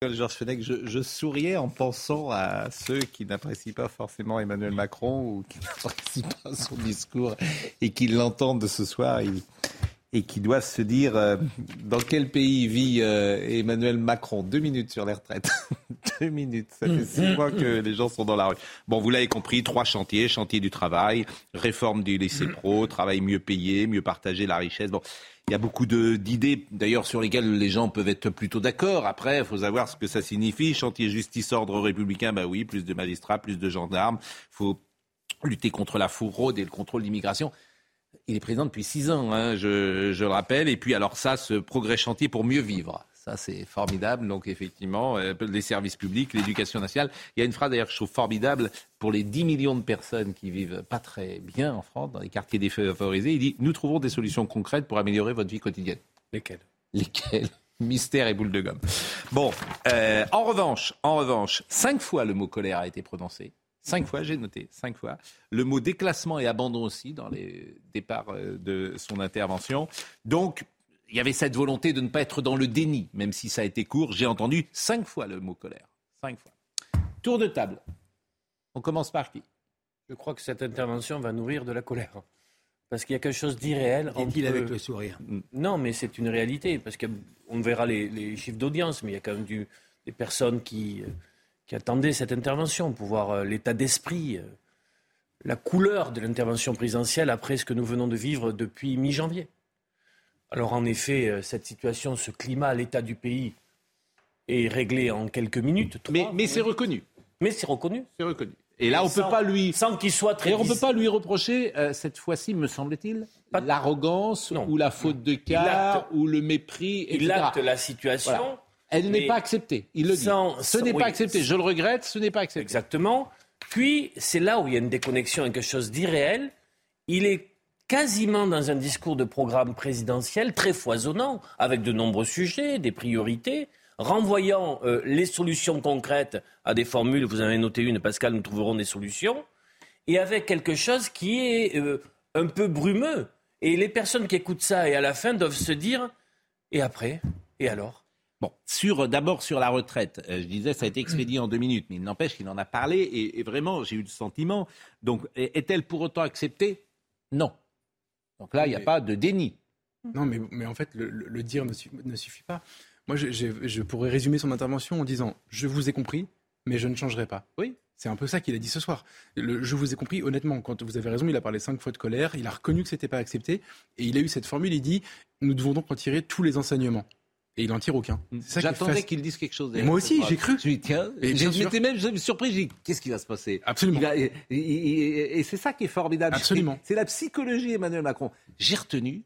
Je, souriais en pensant à ceux qui n'apprécient pas forcément Emmanuel Macron ou qui n'apprécient pas son discours et qui l'entendent ce soir. Et qui doivent se dire euh, dans quel pays vit euh, Emmanuel Macron? Deux minutes sur les retraites. Deux minutes. Ça fait six mois que les gens sont dans la rue. Bon, vous l'avez compris, trois chantiers. Chantier du travail, réforme du lycée pro, travail mieux payé, mieux partager la richesse. Bon, il y a beaucoup de- d'idées, d'ailleurs, sur lesquelles les gens peuvent être plutôt d'accord. Après, il faut savoir ce que ça signifie. Chantier justice, ordre républicain, bah oui, plus de magistrats, plus de gendarmes. faut lutter contre la fraude et le contrôle d'immigration. Il est président depuis six ans, hein, je, je le rappelle. Et puis, alors ça, ce progrès chantier pour mieux vivre. Ça, c'est formidable. Donc, effectivement, euh, les services publics, l'éducation nationale. Il y a une phrase, d'ailleurs, que je trouve formidable pour les 10 millions de personnes qui vivent pas très bien en France, dans les quartiers défavorisés. Il dit Nous trouvons des solutions concrètes pour améliorer votre vie quotidienne. Lesquels Lesquelles? Mystère et boule de gomme. Bon, euh, en revanche, en revanche, cinq fois le mot colère a été prononcé. Cinq fois, j'ai noté, cinq fois. Le mot déclassement et abandon aussi dans les départs euh, de son intervention. Donc, il y avait cette volonté de ne pas être dans le déni, même si ça a été court. J'ai entendu cinq fois le mot colère. Cinq fois. Tour de table. On commence par qui? Je crois que cette intervention va nourrir de la colère. Parce qu'il y a quelque chose d'irréel. Dit-il entre- avec le sourire. Non, mais c'est une réalité. Parce qu'on verra les, les chiffres d'audience, mais il y a quand même du- des personnes qui, euh, qui attendaient cette intervention pour voir euh, l'état d'esprit, euh, la couleur de l'intervention présidentielle après ce que nous venons de vivre depuis mi-janvier. Alors en effet, euh, cette situation, ce climat, l'état du pays est réglé en quelques minutes. trois, Mais, mais c'est reconnu. Mais c'est reconnu. C'est reconnu. Et là, on ne peut pas lui. Sans qu'il soit très Et on ne peut pas lui reprocher, euh, cette fois-ci, me semble-t-il, l'arrogance ou la faute de acte- ou le mépris, etc. Il acte la situation. Voilà. Elle n'est pas acceptée, il le dit. sans- Ce n'est oui. pas accepté, je le regrette, ce n'est pas accepté. Exactement. Puis, c'est là où il y a une déconnexion et quelque chose d'irréel. Il est quasiment dans un discours de programme présidentiel très foisonnant, avec de nombreux sujets, des priorités, renvoyant euh, les solutions concrètes à des formules. Vous en avez noté une, Pascal, nous trouverons des solutions. Et avec quelque chose qui est euh, un peu brumeux. Et les personnes qui écoutent ça et à la fin doivent se dire et après? Et alors? Bon, sur d'abord sur la retraite, euh, je disais ça a été expédié en deux minutes, mais il n'empêche qu'il en a parlé et, et vraiment j'ai eu le sentiment. Donc est- est-elle pour autant acceptée? Non. Donc là il n'y a Mais- pas de déni. Non, mais, mais en fait, le, dire ne, su- ne suffit pas. Moi, je, je- je pourrais résumer son intervention en disant Je vous ai compris, mais je ne changerai pas. Oui. C'est un peu ça qu'il a dit ce soir. Le, je vous ai compris, honnêtement, quand vous avez raison, il a parlé cinq fois de colère, il a reconnu que c'était pas accepté, et il a eu cette formule, il dit Nous devons donc en tirer tous les enseignements. Et il n'en tire aucun. Est J'attendais qu'il dise quelque chose. Moi aussi, j'ai cru. Je dis, tiens, j'étais même je me suis surpris, j'ai dit, qu'est-ce qui va se passer? Absolument. Il a- et, et- et- et c'est ça qui est formidable. Absolument. C'est la psychologie Emmanuel Macron. J'ai retenu,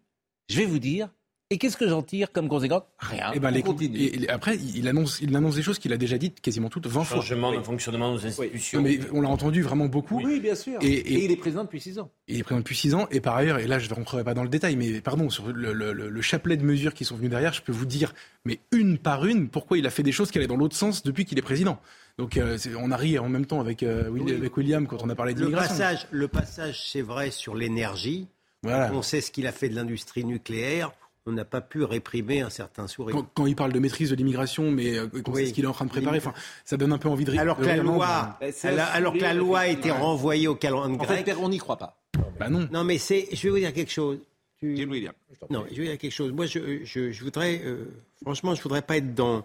je vais vous dire, et qu'est-ce que j'en tire comme conséquence? Rien. Et ben, On les- continue. et- et après, il annonce, il annonce des choses qu'il a déjà dites quasiment toutes 20 fois. Changement de fonctionnement de nos institutions. Non, mais on l'a entendu vraiment beaucoup. Oui, bien sûr. Et- Et, et- il est président depuis six ans. Il est présent depuis 6 ans. Et par ailleurs, et là, je ne rentrerai pas dans le détail, mais pardon, sur le, le- le- le chapelet de mesures qui sont venues derrière, je peux vous dire, mais une par une, pourquoi il a fait des choses qui allaient dans l'autre sens depuis qu'il est président. Donc, euh, on a ri en même temps avec, euh, Oui. avec William quand on a parlé Le d'immigration. passage, le passage, c'est vrai, sur l'énergie. Voilà. On sait ce qu'il a fait de l'industrie nucléaire. On n'a pas pu réprimer un certain sourire. Quand, quand il parle de maîtrise de l'immigration, mais euh, qu'on sait Oui. ce qu'il est en train de préparer, enfin, ça donne un peu envie de rire. Alors que la loi, ben, c'est alors, que la loi a été renvoyée au calendrier En fait, grec. on n'y croit pas. bah non. Non, mais c'est. Je vais vous dire quelque chose. Tu- William. Non, je vais dire quelque chose. Moi, je, je, je voudrais, euh, franchement, je voudrais pas être dans,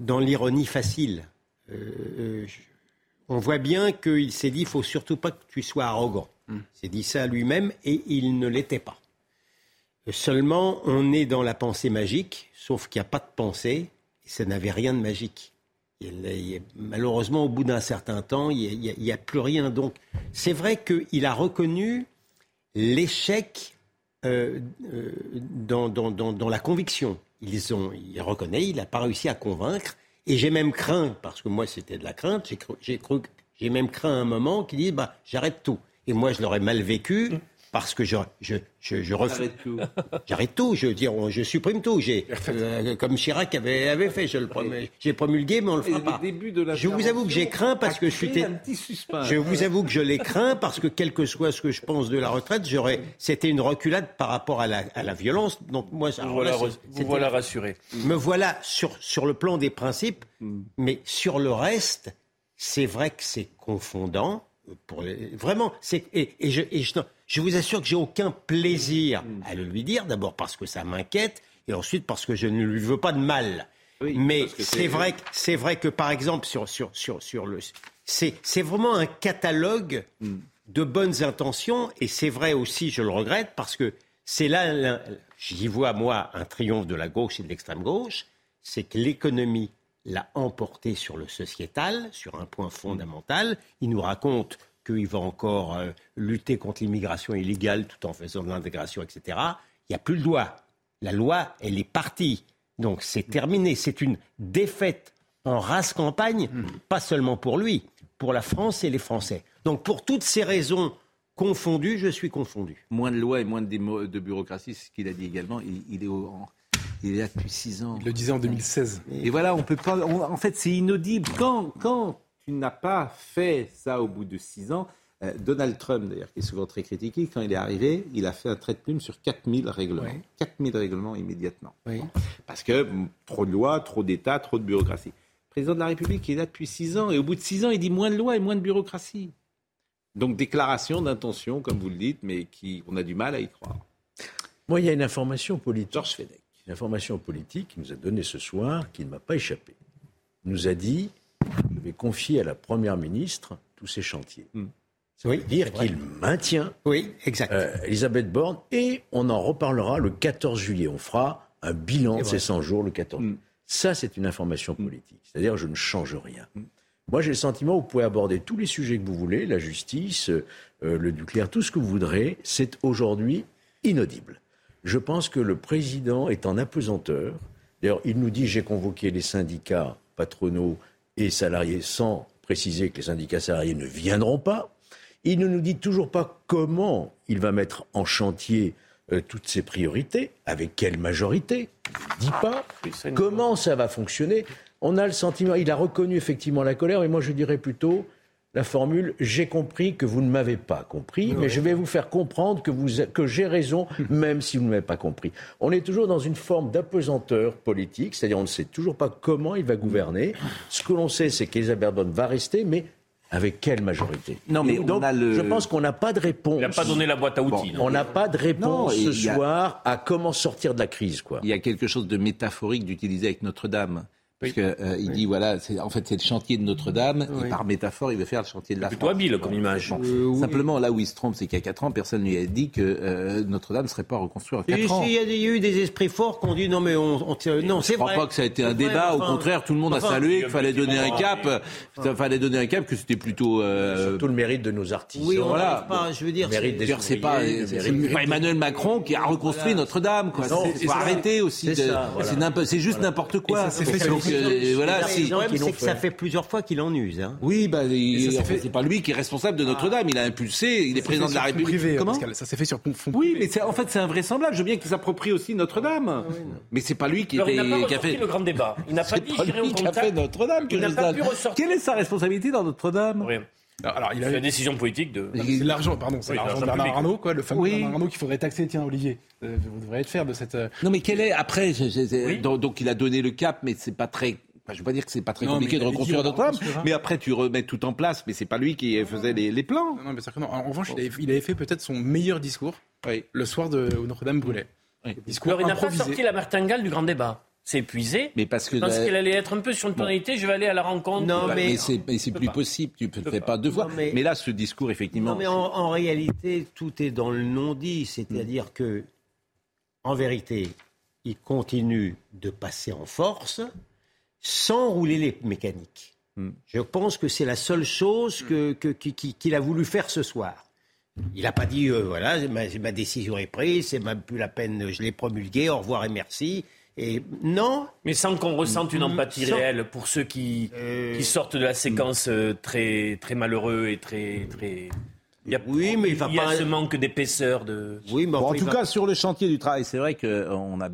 dans l'ironie facile. Euh, euh, je- on voit bien qu'il s'est dit, il faut surtout pas que tu sois arrogant. Il s'est dit ça lui-même et il ne l'était pas. Seulement, on est dans la pensée magique, sauf qu'il n'y a pas de pensée, et ça n'avait rien de magique. Malheureusement, au bout d'un certain temps, il n'y a, plus rien. Donc, c'est vrai qu'il a reconnu l'échec euh, euh, dans, la conviction. ils ont, il reconnaît, il n'a pas réussi à convaincre. Et j'ai même craint, parce que moi c'était de la crainte, j'ai cru, j'ai même craint un moment qu'il dise, bah, j'arrête tout. Et moi, je l'aurais mal vécu parce que je, je, je, je refuse. J'arrête tout. J'arrête tout, je veux dire, on- je supprime tout. J'ai, euh, comme Chirac avait, avait fait, je le promets. J'ai promulgué, mais on le fera pas. le début de Je vous avoue que j'ai craint parce que je suis. Je vous avoue que je les crains parce que quel que soit ce que je pense de la retraite, j'aurais, c'était une reculade par rapport à la, à la violence. Donc moi, ça- Vous là, voilà, vous voilà rassuré. me voilà sur, sur le plan des principes, mais sur le reste, c'est vrai que c'est confondant. Pour les- vraiment, c'est et, et je, et je, je vous assure que j'ai aucun plaisir à le lui dire. D'abord parce que ça m'inquiète, et ensuite parce que je ne lui veux pas de mal. Oui, mais c'est vrai, c'est vrai que par exemple sur sur sur sur le, c'est vraiment un catalogue de bonnes intentions, et c'est vrai aussi, je le regrette parce que c'est là, j'y vois moi un triomphe de la gauche et de l'extrême gauche, c'est que l'économie l'a emporté sur le sociétal, sur un point fondamental. Il nous raconte qu'il va encore euh, lutter contre l'immigration illégale tout en faisant de l'intégration, etc. Il n'y a plus le doigt. La loi, elle est partie. Donc c'est terminé. C'est une défaite en race campagne, pas seulement pour lui, pour la France et les Français. Donc pour toutes ces raisons confondues, je suis confondu. Moins de lois et moins de, bureaucratie, c'est ce qu'il a dit également. Il, il est au- en- il est là depuis six ans. Il le disait en 2016. Et voilà, on peut pas. on- en fait, c'est inaudible. Quand, quand tu n'as pas fait ça au bout de six ans, euh, Donald Trump, d'ailleurs, qui est souvent très critiqué, quand il est arrivé, il a fait un trait de plume sur 4000 règlements. Oui. 4000 règlements immédiatement. Oui. Parce que mm, trop de lois, trop d'États, trop de bureaucratie. Le président de la République il est là depuis six ans, et au bout de six ans, il dit moins de lois et moins de bureaucratie. Donc déclaration d'intention, comme vous le dites, mais qui, on a du mal à y croire. Moi, il y a une information politique. Georges Fenech. Une information politique qui nous a donné ce soir, qui ne m'a pas échappé. Il nous a dit je vais confier à la Première ministre tous ces chantiers. Ça Oui, veut dire qu'il maintient Oui, exact. euh, Elisabeth Borne et on en reparlera le 14 juillet. On fera un bilan de ces vrai. 100 jours le 14 Mm. Ça, c'est une information politique. C'est-à-dire je ne change rien. Moi, j'ai le sentiment que vous pouvez aborder tous les sujets que vous voulez, la justice, euh, le nucléaire, tout ce que vous voudrez. C'est aujourd'hui inaudible. Je pense que le président est en apesanteur. D'ailleurs, il nous dit j'ai convoqué les syndicats patronaux et salariés sans préciser que les syndicats salariés ne viendront pas. Il ne nous dit toujours pas comment il va mettre en chantier euh, toutes ses priorités, avec quelle majorité. Il ne dit pas comment ça va fonctionner. On a le sentiment, il a reconnu effectivement la colère, mais moi je dirais plutôt la formule j'ai compris que vous ne m'avez pas compris, mais je vais vous faire comprendre que, vous, que j'ai raison, même si vous ne m'avez pas compris. On est toujours dans une forme d'apesanteur politique, c'est-à-dire on ne sait toujours pas comment il va gouverner. Ce que l'on sait, c'est qu'Elisabeth Borne va rester, mais avec quelle majorité? Non, mais on donc, a le- je pense qu'on n'a pas de réponse. Il n'a pas donné la boîte à outils. On n'a pas de réponse Non, ce a- soir à comment sortir de la crise, quoi. Il y a quelque chose de métaphorique d'utiliser avec Notre-Dame. Parce que euh, il dit voilà, c'est, en fait c'est le chantier de Notre-Dame et par métaphore il veut faire le chantier de la Plutôt France. habile comme image. Bon. Simplement là où il se trompe, c'est qu'il y a 4 ans, personne ne lui a dit que euh, Notre-Dame ne serait pas reconstruite en Et 4 ans. si, Il y, a des- il y a eu des esprits forts qui ont dit non mais on, on tient- non c'est Je crois vrai. pas que ça a été un vrai, débat. Au enfin, contraire, tout le monde a enfin, salué qu'il fallait donner un cap. Enfin, Il fallait donner un cap que c'était plutôt. euh, Surtout le mérite de nos artistes. Oui, on Voilà. n'arrive pas. Je veux dire, Le mérite c'est- des D'ailleurs, c'est pas, Emmanuel Macron qui a reconstruit Notre-Dame. Quoi. Faut arrêter aussi. C'est de- c'est juste n'importe quoi. Et euh, voilà, c'est que ça fait. plusieurs fois qu'il en use. Hein. Oui, bah, fait- c'est pas lui qui est responsable de Notre-Dame. Il a impulsé. Il est président de la République. privé, Comment Pascal. Ça s'est fait sur fonds Oui, mais c'est- en fait, c'est invraisemblable. Je veux bien qu'il s'approprie aussi Notre-Dame. mais c'est pas lui qui, Alors, il pas qui a fait. le grand débat. Il n'a pas dit. Notre-Dame. que Il n'a je pas sache. pu ressortir. Quelle est sa responsabilité dans Notre-Dame? Rien. Alors, il C'est a la décision politique de. C'est l'argent, pardon, c'est Oui, l'argent de Bernard public. Arnault, quoi, le fameux Oui. Bernard Arnault qu'il faudrait taxer. Tiens, Olivier, euh, vous devriez être fier de cette. euh, Non, mais quel est après je- je- je- Oui. donc, donc il a donné le cap, mais c'est pas très. enfin, je veux pas dire que c'est pas très Non, compliqué de reconstruire Notre-Dame, mais après tu remets tout en place, mais c'est pas lui qui faisait les, les plans. Non, non, mais c'est que non. En revanche, il avait, il avait fait peut-être son meilleur discours Oui. le soir de où Notre-Dame brûlait. Oui. Discours Alors, il n'a pas sorti la martingale du grand débat. C'est épuisé. Mais parce que Je pense la- qu'elle allait être un peu sur une tonalité. Je vais aller à la rencontre. Non, mais- mais c'est plus pas. possible. Tu ne fais pas. pas deux fois. Non, mais- mais... là, ce discours, effectivement. Non, mais en, en réalité, tout est dans le non-dit. C'est-à-dire que, en vérité, il continue de passer en force sans rouler les mécaniques. Hmm. Je pense que c'est la seule chose que- que- qui- qui- qu'il a voulu faire ce soir. Il n'a pas dit, euh, voilà, ma, ma décision est prise, c'est même plus la peine, je l'ai promulguée, au revoir et merci. Et non. Mais sans qu'on ressente une empathie Sans- réelle pour ceux qui, Euh, qui sortent de la séquence euh, très, très malheureux et très. très... Il y a, Oui, mais il va y a pas- ce manque d'épaisseur de. Oui, mais Bon, en enfin, il tout va- cas, sur le chantier du travail, c'est vrai qu'on a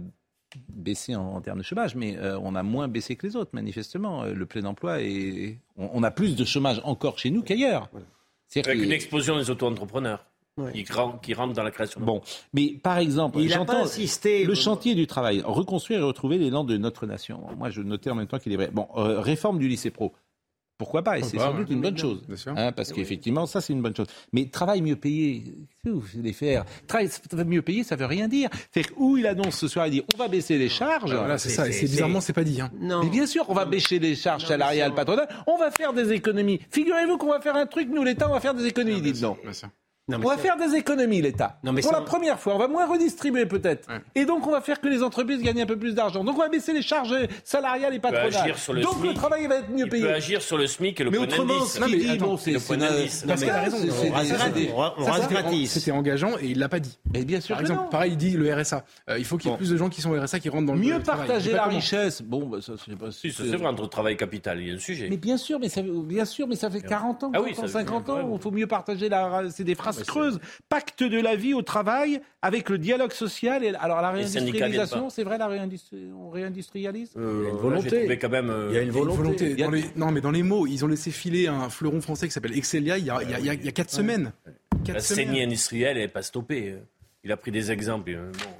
baissé en, en termes de chômage, mais euh, on a moins baissé que les autres, manifestement. Euh, Le plein emploi, est... on, on a plus de chômage encore chez nous qu'ailleurs. C'est-à-dire Avec que- une explosion des auto-entrepreneurs Ouais. qui, ren- qui rentrent dans la création. Bon, mais par exemple, Il j'entends insisté. le chantier du travail, reconstruire et retrouver l'élan de notre nation. Moi, je notais en même temps qu'il est vrai. Bon, euh, réforme du lycée pro. Pourquoi pas? Et c'est sans doute une bonne chose. Hein, parce qu'effectivement, ça, c'est une bonne chose. Mais travail mieux payé, qu'est-ce que vous allez faire Travail mieux payé, ça veut rien dire. C'est où il annonce ce soir, il dit on va baisser les charges. Voilà, c'est ça. Et c'est- c'est bizarrement, c'est- c'est pas dit. Hein. Non. Mais bien sûr, on va baisser les charges salariales patronales. On va faire des économies. Figurez-vous qu'on va faire un truc, nous, l'État, on va faire des économies. Dites donc. Non, On va faire des économies, l'État. Pour ça- la première fois, on va moins redistribuer peut-être. Ouais. Et donc, on va faire que les entreprises gagnent un peu plus d'argent. Donc, on va baisser les charges salariales et patronales. agir sur le donc, le SMIC. travail va être mieux Il payé. peut agir sur le SMIC et le Mais point autrement, Non, mais dit, attends, bon, c'est le c'est point na- d'indice. c'est- Pascal a raison. c'est- On c'est- rase gratis. c'était- gratis. C'était engageant et il l'a pas dit. Mais bien sûr Par exemple, pareil, il dit le RSA. Euh, il faut qu'il y ait Bon. plus de gens qui sont au RSA qui rentrent dans le Mieux partager la richesse. Bon, bah, ça, c'est pas. Si, c'est vrai, entre travail et capital, il y a un sujet. Mais bien sûr, mais ça, bien sûr, mais ça fait 40 ans, Ah oui, 40 ans, ça- 50 ans. vraiment. Il faut mieux partager la. C'est des phrases Creuses. Pacte de la vie au travail avec le dialogue social. Et, alors la réindustrialisation, c'est vrai, la réindustri- on réindustrialise? Euh, Il y a une volonté. Quand même. euh, Il y a une volonté. volonté. Il y a- Dans les- Non, mais dans les mots, ils ont laissé filer un fleuron français qui s'appelle Excelia il y a, il y a- il y a- il y a quatre semaines. Quatre La semaines. saignée industrielle n'est pas stoppée. Il a pris des exemples.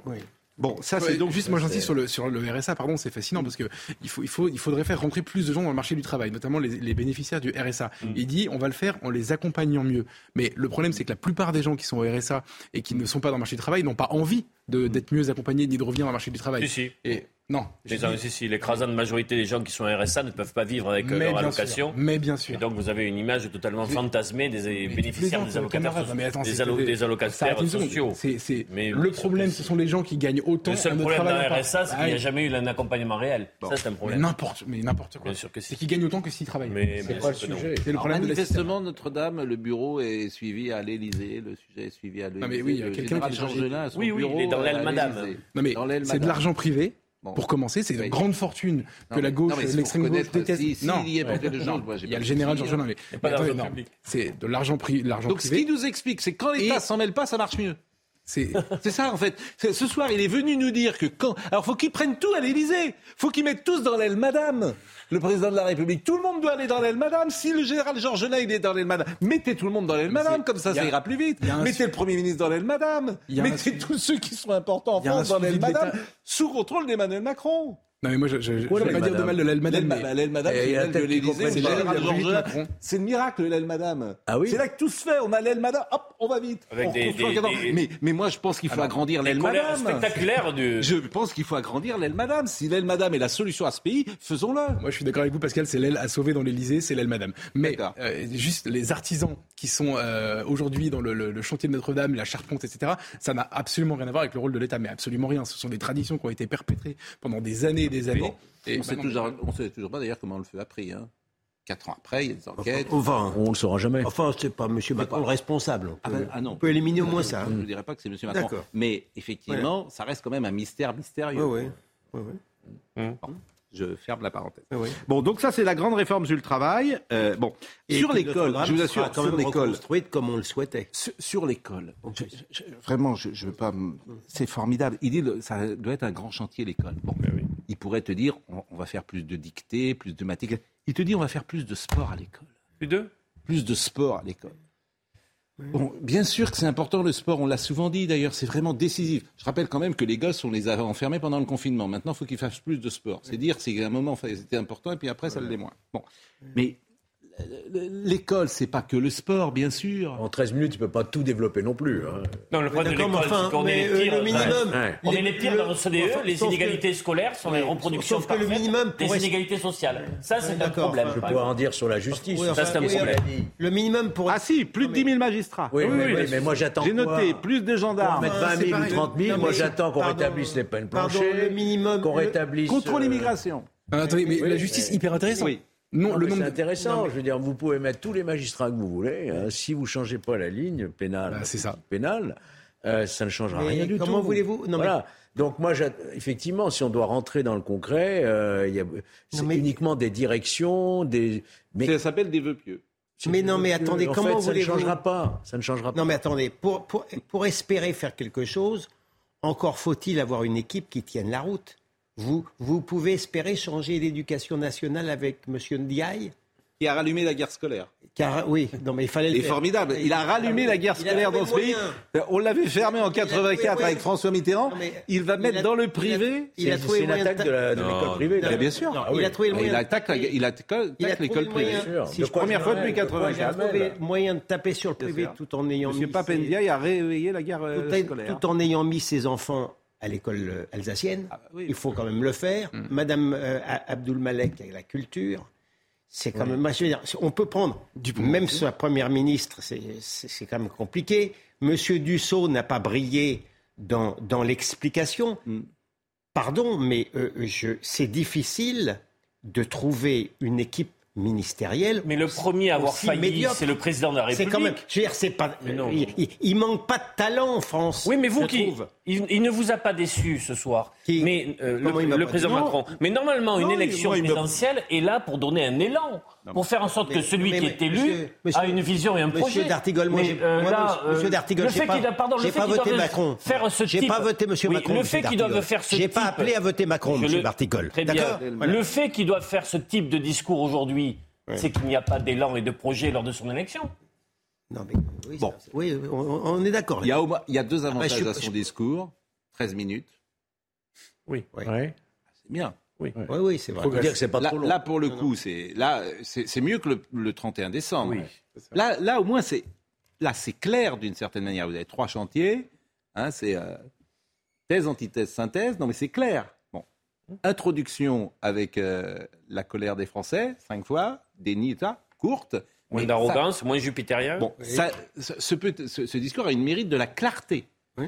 bon. Oui. Bon, ça c'est donc juste moi j'insiste sur le sur le RSA pardon c'est fascinant parce que il faut il faut il faudrait faire rentrer plus de gens dans le marché du travail notamment les, les bénéficiaires du RSA il dit on va le faire en les accompagnant mieux. Mais le problème c'est que la plupart des gens qui sont au RSA et qui ne sont pas dans le marché du travail n'ont pas envie d'être mieux accompagnés ni de revenir dans le marché du travail. Si, si. et non je Les, dis- si, si, l'écrasante majorité des gens qui sont RSA ne peuvent pas vivre avec euh, mais leur bien allocation. sûr mais bien Et sûr donc vous avez une image totalement fantasmée des Mais bénéficiaires des ans, allocataires, mais attends, des, allo- des allocataires sociaux. Mais le problème, ce sont les gens qui gagnent autant. Le seul problème d'un. RSA, c'est qu'il n'y a jamais eu un accompagnement réel. Ça, c'est un mais problème. n'importe, mais n'importe quoi. Si. C'est qu'ils gagnent autant que s'ils travaillent. Mais C'est pas le sujet. C'est le problème manifestement, Notre-Dame, le bureau est suivi à l'Élysée. Le sujet est suivi à l'Élysée. Non, mais oui, il y a quelqu'un qui est Oui, oui, il est dans l'aile madame. Non mais c'est de l'argent privé. Bon. Pour commencer, c'est de Oui. grandes fortunes que la gauche, l'extrême gauche déteste. si- si, non, il y a pas quelque chose, non. moi, il y a le de général non. public. C'est de l'argent pri- l'argent Donc, ce privé. qui nous explique, c'est que quand l'État s'en mêle pas, ça marche mieux. C'est ça en fait. Ce soir, il est venu nous dire que quand. Alors, faut qu'ils prennent tout à l'Élysée. Faut qu'ils mettent tous dans l'aile Madame. Le président de la République. Tout le monde doit aller dans l'aile Madame. Si le général Georgelin il est dans l'aile Madame, mettez tout le monde dans l'aile Madame. Comme ça, a- ça ira plus vite. Mettez su- le Premier ministre dans l'aile Madame. Un Mettez tous ceux qui sont importants en France dans l'aile Madame, sous contrôle d'Emmanuel Macron. Non mais moi je, Quoi, vais pas dire de mal de l'aile madame. L'aile Madame, c'est l'aile de l'Élysée. le l'aile de. C'est miracle, l'aile Madame. Ah oui C'est là que tout se fait. On a l'aile Madame. Hop, on va vite. Avec On des- reconstruit des- en cadran. des- Mais, mais moi, je pense qu'il faut agrandir Les l'aile Madame. spectaculaires du. Je pense qu'il faut agrandir l'aile Madame. Si l'aile Madame est la solution à ce pays, faisons-le. Moi, je suis d'accord avec vous, Pascal. C'est l'aile à sauver dans l'Elysée, c'est l'aile Madame. Mais euh, juste les artisans qui sont euh, aujourd'hui dans le, le- le chantier de Notre-Dame, la charpente, etc. Ça n'a absolument rien à voir avec le rôle de l'État, mais absolument rien. Ce sont des traditions qui ont été perpétrées pendant des années et des années. Bon. Et on bah on sait toujours pas d'ailleurs comment on le fait après. Hein. Quatre ans après, il y a des enquêtes. Enfin, On le saura jamais. enfin c'est pas M. Macron le responsable. On Ah, peut, ben, ah non. on peut éliminer au moins ça. Je ne dirais pas que c'est M. Macron. D'accord. Mais effectivement, ça reste quand même un mystère mystérieux. Oui, oui. Je ferme la parenthèse. oui. Bon, donc ça, c'est la grande réforme sur le travail. Euh, bon, Et sur l'école, je vous assure, quand sur même l'école. reconstruite comme on le souhaitait. Sur, sur l'école, vraiment, je, je veux pas. C'est formidable. Il dit ça doit être un grand chantier l'école. Bon, il pourrait te dire, on, on va faire plus de dictées, plus de mathématiques. Il te dit, on va faire plus de sport à l'école. Plus deux Plus de sport à l'école. Bon, bien sûr que c'est important le sport, on l'a souvent dit d'ailleurs, c'est vraiment décisif. Je rappelle quand même que les gosses, on les a enfermés pendant le confinement. Maintenant, il faut qu'ils fassent plus de sport. C'est dire, c'est un moment, c'était important, et puis après, ça l'est moins. Bon. Mais l'école, c'est pas que le sport, bien sûr. En 13 minutes, tu peux pas tout développer non plus. hein. Non, le problème de mais l'école, enfin, c'est qu'on est mais, les euh, pires. le minimum. Ouais. On est les pires Le- dans l'OCDE, enfin, les que- inégalités scolaires sont les reproductions sauf que le minimum des pourrait- inégalités sociales. Ça, c'est un D'accord, problème. Je pourrais en dire sur la justice. Oui, Ça, c'est un oui, problème. Le minimum pour Ah si, plus de 10 000 magistrats. Oui, Oui, mais, oui, oui, oui. mais moi j'attends J'ai noté, plus de gendarmes. Mettre Ah, 20 c'est 000 ou pareil. 30 000, Non, moi j'attends qu'on rétablisse les peines pardon, planchées, le minimum, qu'on rétablisse... Contre euh, l'immigration. Ah, attendez, mais la justice, hyper intéressant. Oui. Non, Non, le nombre c'est intéressant. Je veux dire, vous pouvez mettre tous les magistrats que vous voulez. hein, si vous changez pas la ligne pénale, Bah, c'est ça. pénale, euh, ça ne changera Mais rien du tout. comment voulez-vous- non, mais- Voilà. Donc moi, effectivement, si on doit rentrer dans le concret, euh, il y a- c'est mais- uniquement des directions, des. Mais, Ça s'appelle des vœux pieux. Mais non, mais attendez, en comment fait, ça ne voulez-vous- changera pas. Ça ne changera pas. Non, mais attendez, pour, pour, pour espérer faire quelque chose, encore faut-il avoir une équipe qui tienne la route. Vous, vous pouvez espérer changer l'éducation nationale avec M. Ndiaye Qui a rallumé la guerre scolaire. Car, oui, non, mais il fallait le Il est faire. formidable. Il a rallumé la guerre Il a scolaire trouvé dans ce pays. On l'avait fermé en Il a trouvé 84 moyen. avec François Mitterrand. Non, mais Il va il mettre a- dans le il a- privé. il a trouvé une attaque ta- de l'école privée. Bien sûr. Ah il a trouvé le moyen. Il attaque, il il a trouvé l'école privée. Sûr. Si De première fois depuis de quoi 84, jamais, trouvé là. moyen de taper sur le privé tout en ayant mis Papendiaï a réveillé la guerre euh, scolaire. tout en ayant mis ses enfants à l'école euh, alsacienne. Ah, oui. Il faut quand même le faire. Mm. Madame euh, Abdoul Malek avec la culture. C'est quand même. on peut prendre, même sa première ministre, c'est- quand même compliqué. Monsieur Dussault n'a pas brillé dans, dans l'explication. Mm. Pardon, mais euh, c'est difficile de trouver une équipe ministérielle. Mais le premier à avoir failli, c'est le président de la C'est République. quand même. Je veux dire, c'est pas. Non. il, il- il manque pas de talent en France. Oui, mais vous qui. Il, il ne vous a pas déçu ce soir. Qui mais euh, le, président Macron. Mais normalement, une élection présidentielle est là pour donner un élan, pour faire en sorte que mais- celui mais- qui est élu monsieur- monsieur- a une vision et un Monsieur projet. Dartigol, moi, Mais, j'ai- euh, monsieur euh, Dartigol, le j'ai fait pas- qu'il a- pardon, le j'ai fait pas qu'ils voté doivent Macron. Faire ce J'ai type. pas voté Monsieur Oui, Macron. Le monsieur fait qu'ils doivent faire ce J'ai type. pas appelé à voter Macron, Je Monsieur Dartigol. Très bien. D'accord Le fait qu'il doive faire ce type de discours aujourd'hui, c'est qu'il n'y a pas d'élan et de projet lors de son élection. Non, mais oui, Bon. ça- oui, on, on est d'accord. Il il y a deux avantages je suis- à son discours. 13 minutes, Oui. Ouais. c'est bien. Oui, oui, c'est vrai. Faut dire que c'est pas Là, trop long. là, pour le coup, c'est là, c'est mieux que le, le 31 décembre. Oui. Là, là, au moins, c'est là, c'est clair d'une certaine manière. Vous avez trois chantiers. Hein, c'est euh, thèse, antithèse, synthèse. Non, mais c'est clair. Bon, introduction avec euh, la colère des Français, cinq fois, déni, et ça, courte. Moins d'arrogance, moins jupitérien. Bon, ça, ce, ce peut- ce- ce discours a une mérite de la clarté. Oui.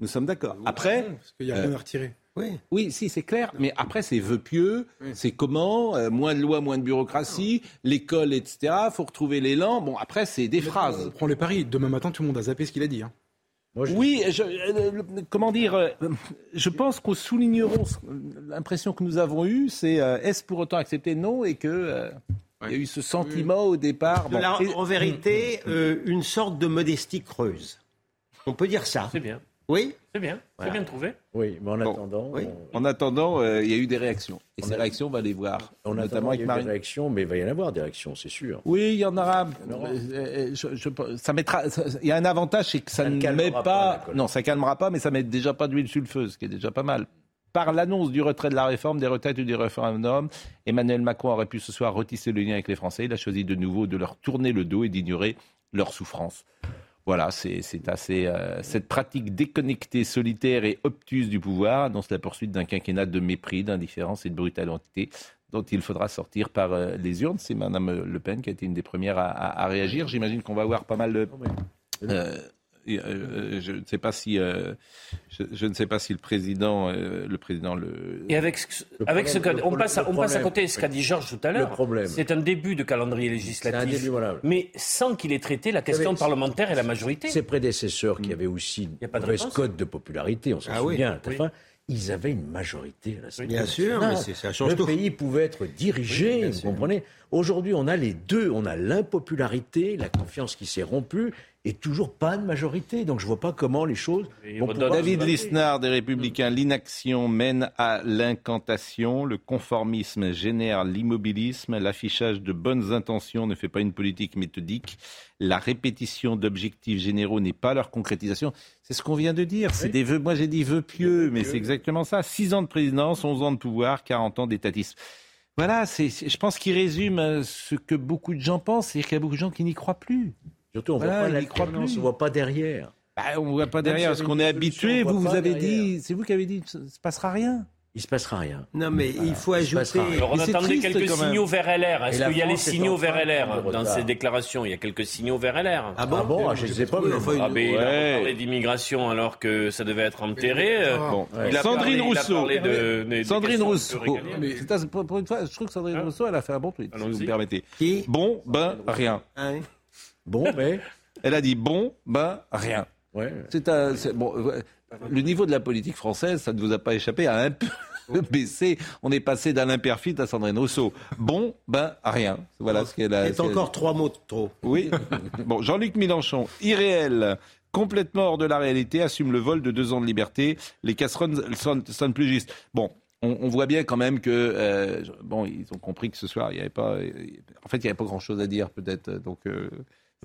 Nous sommes d'accord. Après, Parce qu'il n'y a rien à retirer. Oui. oui, si, c'est clair. Mais après, c'est vœux pieux. C'est comment euh, Moins de lois, moins de bureaucratie. L'école, etc. faut retrouver l'élan. Bon, après, c'est des On phrases. prend les paris. Demain matin, tout le monde a zappé ce qu'il a dit. hein. Moi, je- Oui, je- euh, le- comment dire euh, Je pense qu'au souligneront ce- l'impression que nous avons eue, c'est euh, est-ce pour autant accepté? Non, et que euh, il y a eu ce sentiment au départ. Bon, la- en vérité, euh, une sorte de modestie creuse. On peut dire ça. C'est bien. Oui C'est bien. C'est bien trouvé. Oui, mais en Bon. attendant, Oui. on, en attendant, euh, il y a eu des réactions. Et On ces a- réactions, on va les voir, en notamment attendant, il y avec a eu Marine. des réactions, mais il va y en avoir des réactions, c'est sûr. Oui, il y en aura. Il y en aura. Euh, euh, je- je- ça mettra. Il y a un avantage, c'est que ça, Ça ne met pas non, ça calmera pas, mais ça met déjà pas d'huile sur le feu, ce qui est déjà pas mal. Par l'annonce du retrait de la réforme des retraites ou du référendum, Emmanuel Macron aurait pu ce soir retisser le lien avec les Français. Il a choisi de nouveau de leur tourner le dos et d'ignorer leurs souffrances. Voilà, c'est assez. euh, cette pratique déconnectée, solitaire et obtuse du pouvoir annonce la poursuite d'un quinquennat de mépris, d'indifférence et de brutalité dont il faudra sortir par euh, les urnes. C'est Mme Le Pen qui a été une des premières à, à- à réagir. J'imagine qu'on va avoir pas mal de. Euh, et, euh, je ne sais pas si euh, je, je ne sais pas si le président euh, le président le Et avec, ce- Le avec ce on, le passe à, problème- on passe à le côté de ce qu'a dit Georges tout à l'heure. Le problème. C'est un début de calendrier C'est un législatif. début, voilà. Mais sans qu'il ait traité la question parlementaire et la majorité. Ses prédécesseurs, qui avaient aussi une Y a pas de mauvaise cote de popularité, on s'en Ah oui. souvient, à la Oui. fin, ils avaient une majorité à l'Assemblée Bien sûr, mais c'est- ça change Le tout. pays pouvait être dirigé, vous comprenez Aujourd'hui, on a les deux. On a l'impopularité, la confiance qui s'est rompue, et toujours pas de majorité. Donc je vois pas comment les choses vont David. Lisnard des Républicains, l'inaction mène à l'incantation, le conformisme génère l'immobilisme, l'affichage de bonnes intentions ne fait pas une politique méthodique, la répétition d'objectifs généraux n'est pas leur concrétisation. C'est ce qu'on vient de dire, c'est Oui. des vœux, moi j'ai dit vœux pieux, mais c'est exactement ça. Six ans de présidence, 11 ans de pouvoir, 40 ans d'étatisme. Voilà, c'est, je pense qu'il résume euh, ce que beaucoup de gens pensent, c'est-à-dire qu'il y a beaucoup de gens qui n'y croient plus. Surtout, on Voilà, voit pas l'alternance, on voit pas derrière. Bah, on ne voit pas derrière, parce qu'on est habitué. Vous, vous avez derrière. dit, c'est vous qui avez dit, ça ne se passera rien. Il se passera rien. Non, mais il faut ajouter. Alors on attendait quelques signaux vers LR. Est-ce qu'il y a les signaux vers LR dans ces déclarations Il y a quelques signaux vers LR. Ah bon, Ah bon, ah, je ne sais pas. Oui, mais- enfin, Ah, mais il a Ouais. parlé d'immigration alors que ça devait être enterré. Euh, Bon, Sandrine parlé- Rousseau. de- Sandrine Rousseau. Mais pour, pour une fois, je trouve que Sandrine Hein Rousseau, elle a fait un bon tweet, si vous me permettez. Qui? Bon, ben, rien. Bon, mais Elle a dit bon, ben, rien. Ouais. C'est un, bon, le niveau de la politique française, ça ne vous a pas échappé, a un peu baissé. On est passé d'Alain Perfit à Sandrine Rousseau. Bon, ben rien. Voilà ce qu'elle a. C'est encore trois mots de trop. Oui. Bon, Jean-Luc Mélenchon, irréel, complètement hors de la réalité, assume le vol de deux ans de liberté. Les casseroles sonnent, sonnent plus justes. Bon. On, on voit bien quand même que euh, bon, ils ont compris que ce soir il n'y avait pas, en fait, il n'y avait pas grand-chose à dire peut-être. Donc, euh,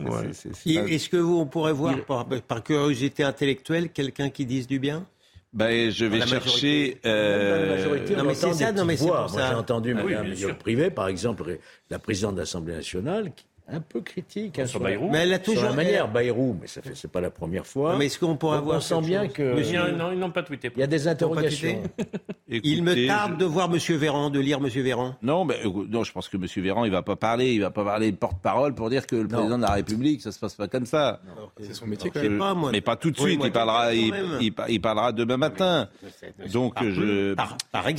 Ouais. Est-ce que vous, on pourrait voir, par, par curiosité intellectuelle, quelqu'un qui dise du bien? Ben, je vais la chercher. majorité. euh, la majorité, non, on mais c'est ça, non, mais c'est Moi, ça. j'ai entendu Oui, Madame bien sûr. Privé, par exemple, la présidente de l'Assemblée nationale, qui un peu critique hein, Sur la- Bayrou. Mais elle a sur toujours la manière, Bayrou, mais ça fait, c'est pas la première fois. Non, mais est-ce qu'on pourrait Donc, avoir on sent bien chose que non, ils n'ont pas tweeté. il y a des interrogations. Il me tarde de voir Monsieur Véran, de lire Monsieur Véran. Non, mais, euh, non, je pense que M. Véran, il va pas parler, il va pas parler de porte-parole pour dire que le président de la République, ça se passe pas comme ça. C'est son métier, quand même. pas, moi. Mais pas tout de Oui, suite, moi, il parlera, il, parlera demain matin. Donc, je.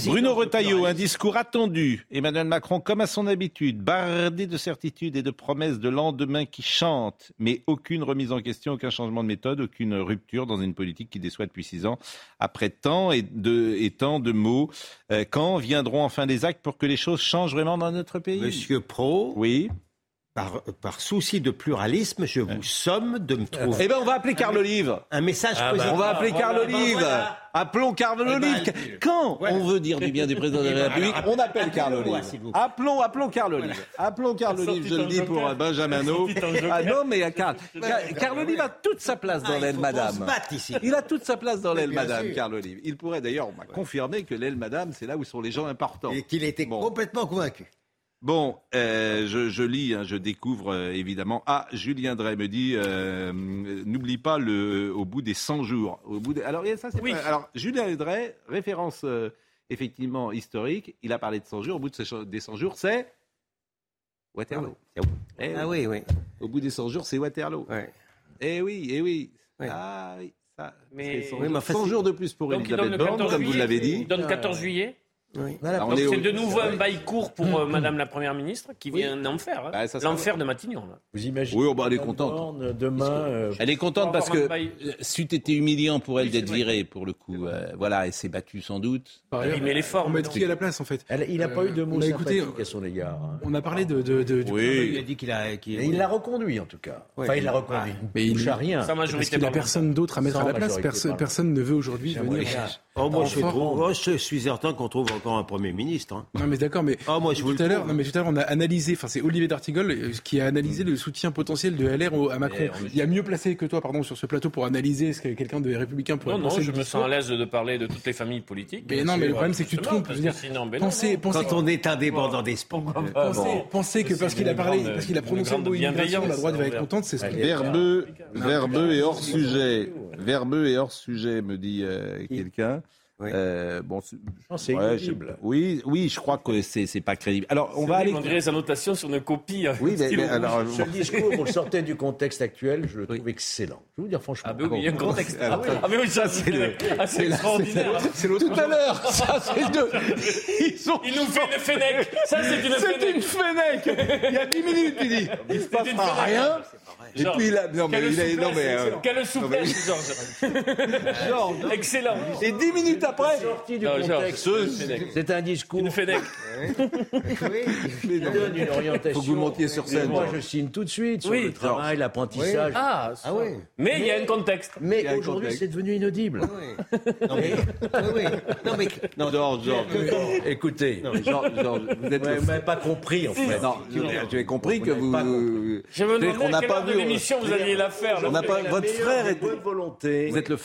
Bruno Retailleau, un discours attendu. Emmanuel Macron, comme à son habitude, bardé de certitudes et de promesses de lendemain qui chantent, mais aucune remise en question, aucun changement de méthode, aucune rupture dans une politique qui déçoit depuis six ans. Après tant et, de, et tant de mots, euh, quand viendront enfin des actes pour que les choses changent vraiment dans notre pays? Monsieur Pro, Oui. Par, par souci de pluralisme, je vous somme de me trouver Eh bien, on va appeler Carl Olive. un message Ah, bah, positif. On va appeler Carl voilà, Olive. voilà. Appelons Carl Eh ben, Olive. Quand voilà. on veut dire du bien du président de Eh la ben, République, on appelle Carl Olive. Appelons, appelons Carl Olive. Appelons Carl Olive, je le dis pour euh, Benjamin No. Ah non, mais Carl, Carl, Carl Olive a toute sa place Ah, dans il l'aile madame. ici. Il a toute sa place dans l'aile madame. Carl Olive. Il pourrait d'ailleurs, on m'a confirmé que l'aile madame, c'est là où sont les gens importants. Et qu'il était Bon. complètement convaincu. Bon, euh, je, je lis, hein, je découvre euh, évidemment. Ah, Julien Drey me dit, euh, n'oublie pas le, au bout des 100 jours. Au bout des- alors, ça, c'est Oui. pas- alors, Julien Drey, référence euh, effectivement historique, il a parlé de 100 jours. Au bout de des 100 jours, c'est Waterloo. Eh oui. Ah oui, oui. Au bout des 100 jours, c'est Waterloo. ouais. Eh oui, eh oui. Ouais. Ah oui. Ça, Mais- c'est 100, Oui, mais jours, enfin, 100 c'est- jours de plus pour Donc, il Elisabeth Borne, 14 comme vous l'avez Il dit. donne 14 juillet. Oui. C'est au- de nouveau un bail court pour euh, Madame la Première ministre qui vient d'en faire. hein. Bah, ça sera- L'enfer de Matignon. Là. Vous imaginez Oui, oh, bah, elle est contente. Borne, Demain, euh, Elle est contente parce que euh, c'eût été humiliant pour elle Oui, d'être virée, pour le coup. Euh, voilà, elle s'est battue sans doute. Par Il met les on formes. met qui à la place, en fait elle- il n'a pas eu de mots on a écouté- sympathiques à son égard. hein. On a parlé de, de, Oui. Il a dit qu'il a. qu'il- Et il l'a reconduit en tout cas. Enfin, il l'a reconduit. Mais il il- touche à rien. Parce qu'il n'a personne d'autre à mettre à la place. personne ne veut aujourd'hui venir. Oh, moi, je, trouve- moi, je suis certain qu'on trouve encore un Premier ministre. hein. Non mais d'accord, mais Ah, moi, je vous tout le à l'heure, mais tout à l'heure on a analysé, enfin c'est Olivier d'Artigol euh, qui a analysé le soutien potentiel de LR au- à Macron. Il y a mieux placé que toi, pardon, sur ce plateau pour analyser ce que quelqu'un de républicain pourrait Non, non, je me discours. sens à l'aise de parler de toutes les familles politiques. Mais non, mais le problème c'est que tu te trompes. Ben non, pensez, non. pensez, Quand on est indépendant d'esprit. pensez, pensez que parce qu'il a parlé, parce qu'il a prononcé le mot immigration, la droite va être contente, c'est ce qu'il Verbeux, verbeux et hors sujet. Verbeux et hors sujet, me dit euh, quelqu'un. Oui. Euh, bon, c'est- ouais, oui, oui, je crois que c'est c'est pas crédible. Alors, on va aller. On dirait sa notation sur une copie. hein, Oui, mais, mais alors, Ce discours, vous le sortez du contexte actuel, je le trouve excellent. Je vais vous dire franchement. Ah, ben oui, il y a un contexte. Alors, Ah, mais oui, ça, c'est assez extraordinaire. C'est l'autre. tout à l'heure, ça c'est deux. Ils ont. Il nous fait une fennec. Ça, c'est une C'est une fenêtre. Il y a 10 minutes, il dit. Il se une passera fenêtre. rien. Et puis là, non mais il est, non souplesse, mais, euh, excellent. Quelle souplesse, Georges. genre, Excellent. et 10 minutes après. Sorti du Non, contexte, Georges, c'est un discours Une fennec. qui donne une orientation. Faut que vous montiez sur scène. Moi, je signe tout de suite sur Oui. le travail, l'apprentissage. Ah, Ah oui. mais il y a un contexte. Mais aujourd'hui, c'est devenu inaudible. Oui. Non, mais. oui, oui. Non, mais. Non, Georges, Georges, Écoutez, Georges, Georges, vous n'avez même pas compris en fait. Non, tu as compris que vous. Je me demandais qu'on n'a pas vu, l'émission vous alliez la faire. On n'a pas. La Votre frère est. bonnes volontés. Vous êtes le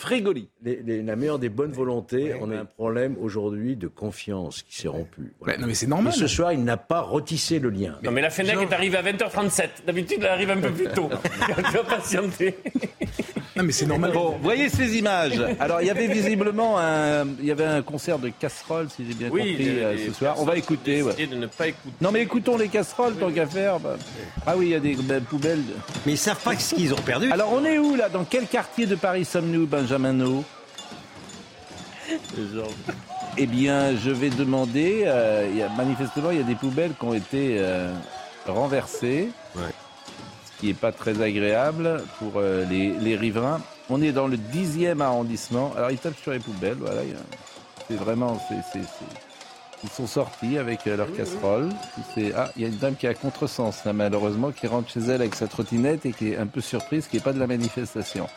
les- les- la meilleure des bonnes volontés. on a un problème aujourd'hui de confiance qui s'est rompu. Voilà. Non mais c'est Et normal. ce soir, il n'a pas retissé le lien. Non, mais la fennec est arrivée à 20h37. D'habitude, elle arrive un peu plus tôt. Tu vas patienter. Non mais c'est normal. Bon, voyez ces images. Alors, il y avait visiblement un, il y avait un concert de casseroles, si j'ai bien Oui, compris, les- euh, les ce soir. On va écouter. ont ouais. décidé de ne pas écouter. Non, mais écoutons les casseroles, tant qu'à faire. bah. Ah oui, il y a des bah, poubelles. mais ils savent pas ce qu'ils ont perdu. Alors, on est où, là? Dans quel quartier de Paris sommes-nous, Benjamin No Eh bien, je vais demander. euh, il y a, manifestement, il y a des poubelles qui ont été euh, renversées. Ouais. Qui n'est pas très agréable pour euh, les, riverains. On est dans le 10e arrondissement. Alors, ils tapent sur les poubelles. Voilà, a- c'est vraiment. Ils sont sortis avec euh, leur casserole. Ah, il y a une dame qui à contresens, là, malheureusement, qui rentre chez elle avec sa trottinette et qui est un peu surprise qu'il n'y ait pas de la manifestation.